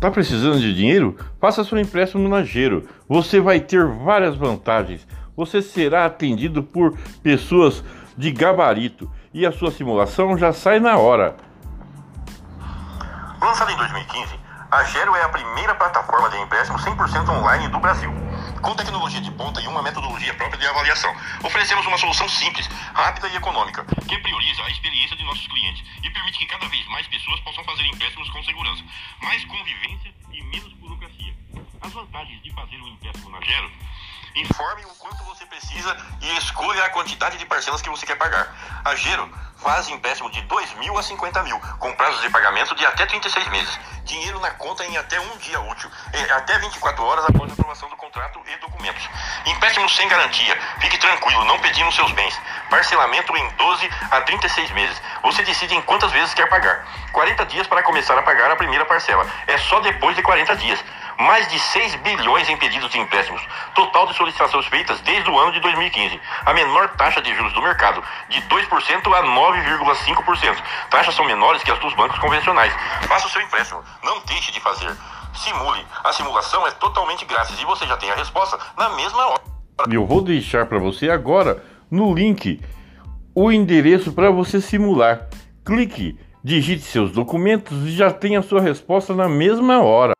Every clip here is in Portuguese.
Tá precisando de dinheiro? Faça seu empréstimo na Gero. Você vai ter várias vantagens. Você será atendido por pessoas de gabarito e a sua simulação já sai na hora. Lançada em 2015, a Gero é a primeira plataforma de empréstimo 100% online do Brasil. Com tecnologia de ponta e uma metodologia própria de avaliação, oferecemos uma solução simples, rápida e econômica, que prioriza a experiência de nossos clientes e permite que cada vez mais pessoas possam fazer empréstimos com segurança, mais convivência e menos burocracia. As vantagens de fazer um empréstimo na Gero Informe o quanto você precisa e escolha a quantidade de parcelas que você quer pagar. A Gero faz empréstimo de 2 mil a 50 mil, com prazos de pagamento de até 36 meses. Dinheiro na conta em até um dia útil, até 24 horas após a aprovação do contrato e documentos. Empréstimo sem garantia. Fique tranquilo, não pedimos seus bens. Parcelamento em 12 a 36 meses. Você decide em quantas vezes quer pagar. 40 dias para começar a pagar a primeira parcela. É só depois de 40 dias mais de 6 bilhões em pedidos de empréstimos, total de solicitações feitas desde o ano de 2015. A menor taxa de juros do mercado, de 2% a 9,5%. Taxas são menores que as dos bancos convencionais. Faça o seu empréstimo, não deixe de fazer. Simule. A simulação é totalmente grátis e você já tem a resposta na mesma hora. Eu vou deixar para você agora no link o endereço para você simular. Clique, digite seus documentos e já tem a sua resposta na mesma hora.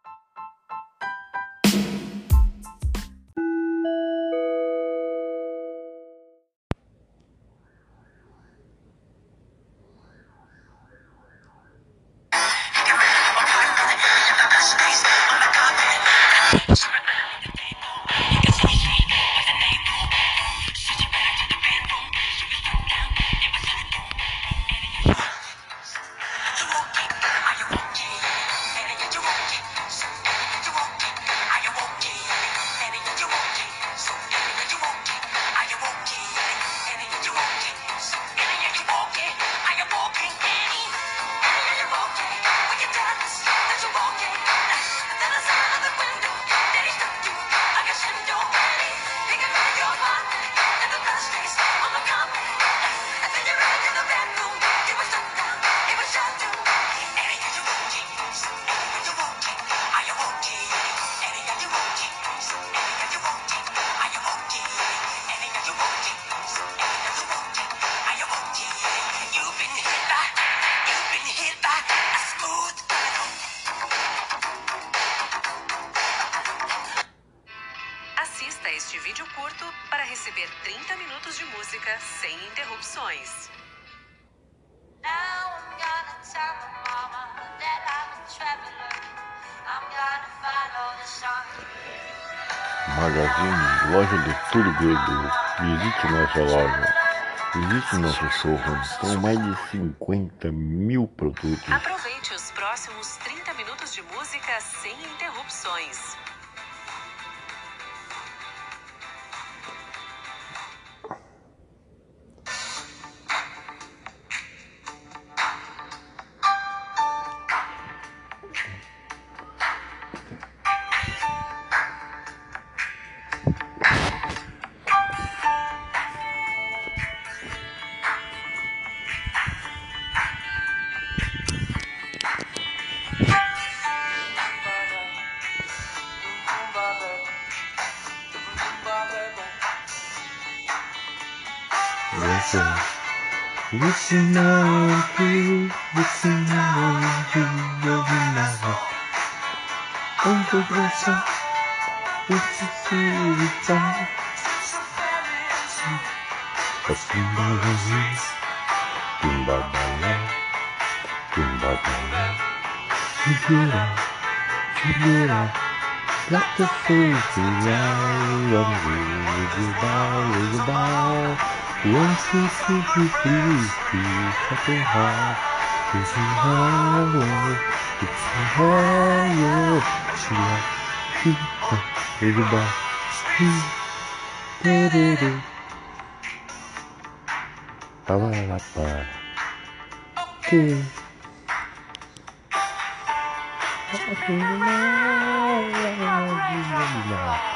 Receber 30 minutos de música sem interrupções. Magazine, loja de tudo grego. Visite nossa loja. Visite nosso showroom com mais de 50 mil produtos. Aproveite os próximos 30 minutos de música sem interrupções. listen. Listen now, you, Listen now, you love me now. Oh, the blessing. It's a silly time. A skinba disease. Kimba bala. Kimba bala. Figura. Figura. Like the fruit around. Goodbye, goodbye. 예수스부부부부하고하 예수하여 예수하여 주야 히하 에그바 히데레레 바바바바 끝 Oh,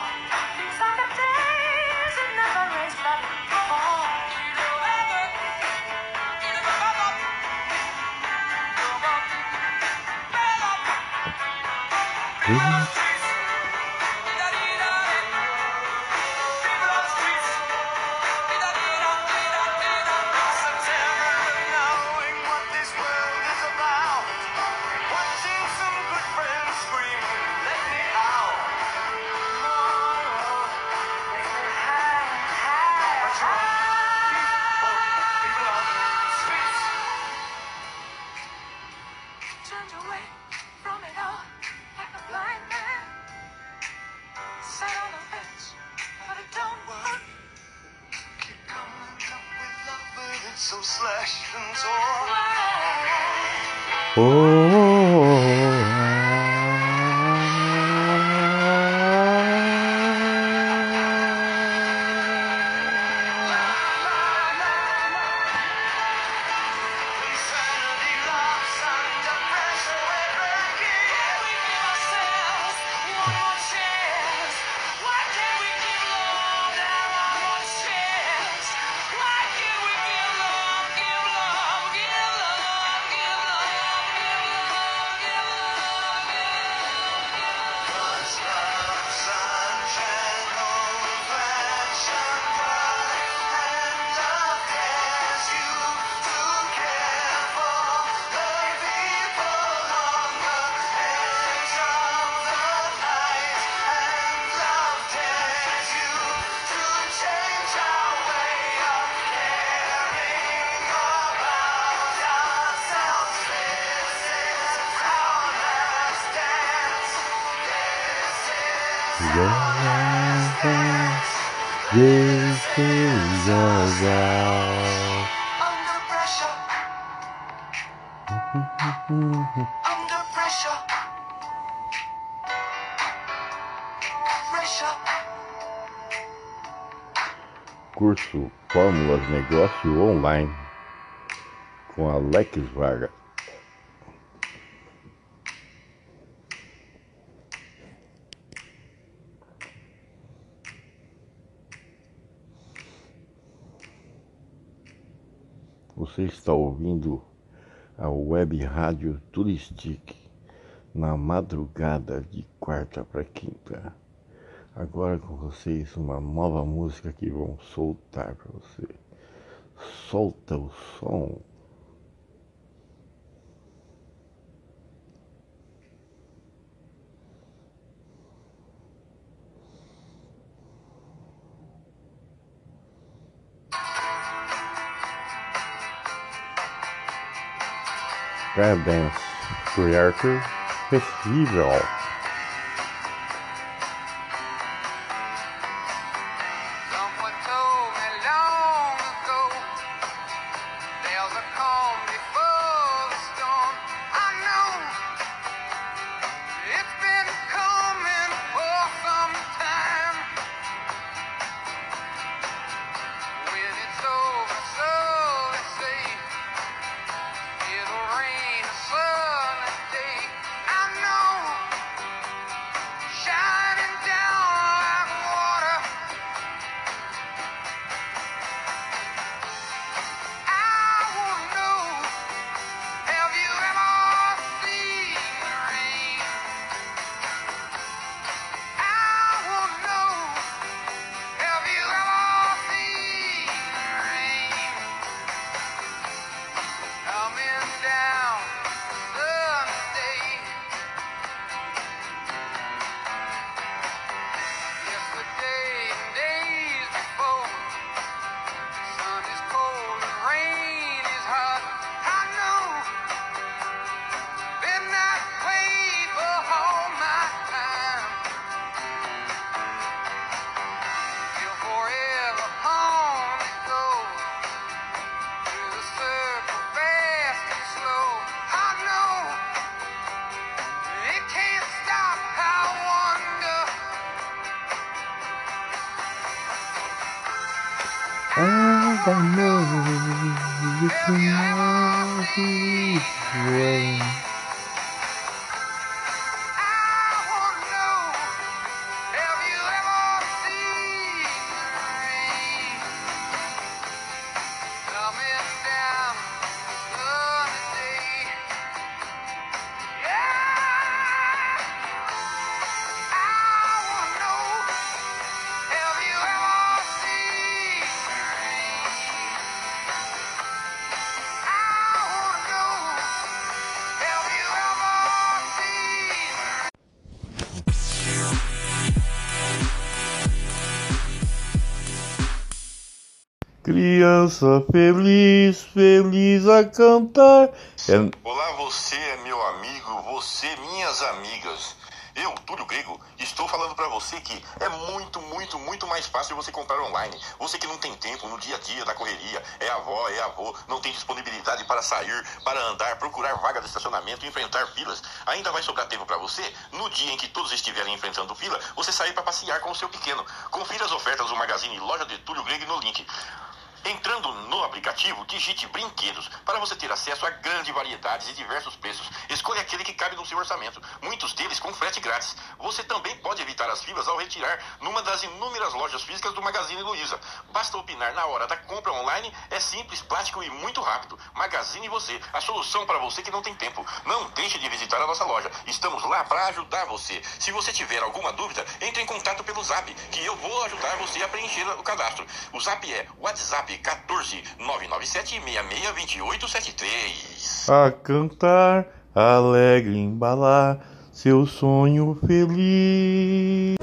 Dream. This is us out. Under pressure. Under pressure. Pressure. Curso Fórmulas Negócio Online com Alex Vargas. Você está ouvindo a web rádio Turistic na madrugada de quarta para quinta. Agora com vocês uma nova música que vão soltar para você. Solta o som. Grab Dance Reactor Festival. I know you can always way. Criança feliz, feliz a cantar. É, Olá, você é meu amigo, você minhas amigas. Eu, Túlio Grego, estou falando para você que é muito, muito, muito mais fácil você comprar online. Você que não tem tempo no dia a dia da correria, é avó, é avô, não tem disponibilidade para sair, para andar, procurar vaga de estacionamento, enfrentar filas. Ainda vai sobrar tempo para você, no dia em que todos estiverem enfrentando fila, você sair para passear com o seu pequeno. Confira as ofertas do Magazine Loja de Túlio Grego no link. Entrando no aplicativo, digite brinquedos para você ter acesso a grande variedade e diversos preços. Escolha aquele que cabe no seu orçamento, muitos deles com frete grátis. Você também pode evitar as filas ao retirar numa das inúmeras lojas físicas do Magazine Luiza. Basta opinar na hora da compra online, é simples, prático e muito rápido. Magazine Você, a solução para você que não tem tempo. Não deixe de visitar a nossa loja. Estamos lá para ajudar você. Se você tiver alguma dúvida, entre em contato pelo Zap, que eu vou ajudar você a preencher o cadastro. O Zap é WhatsApp 14 997 66 2873. a cantar, alegre embalar seu sonho feliz.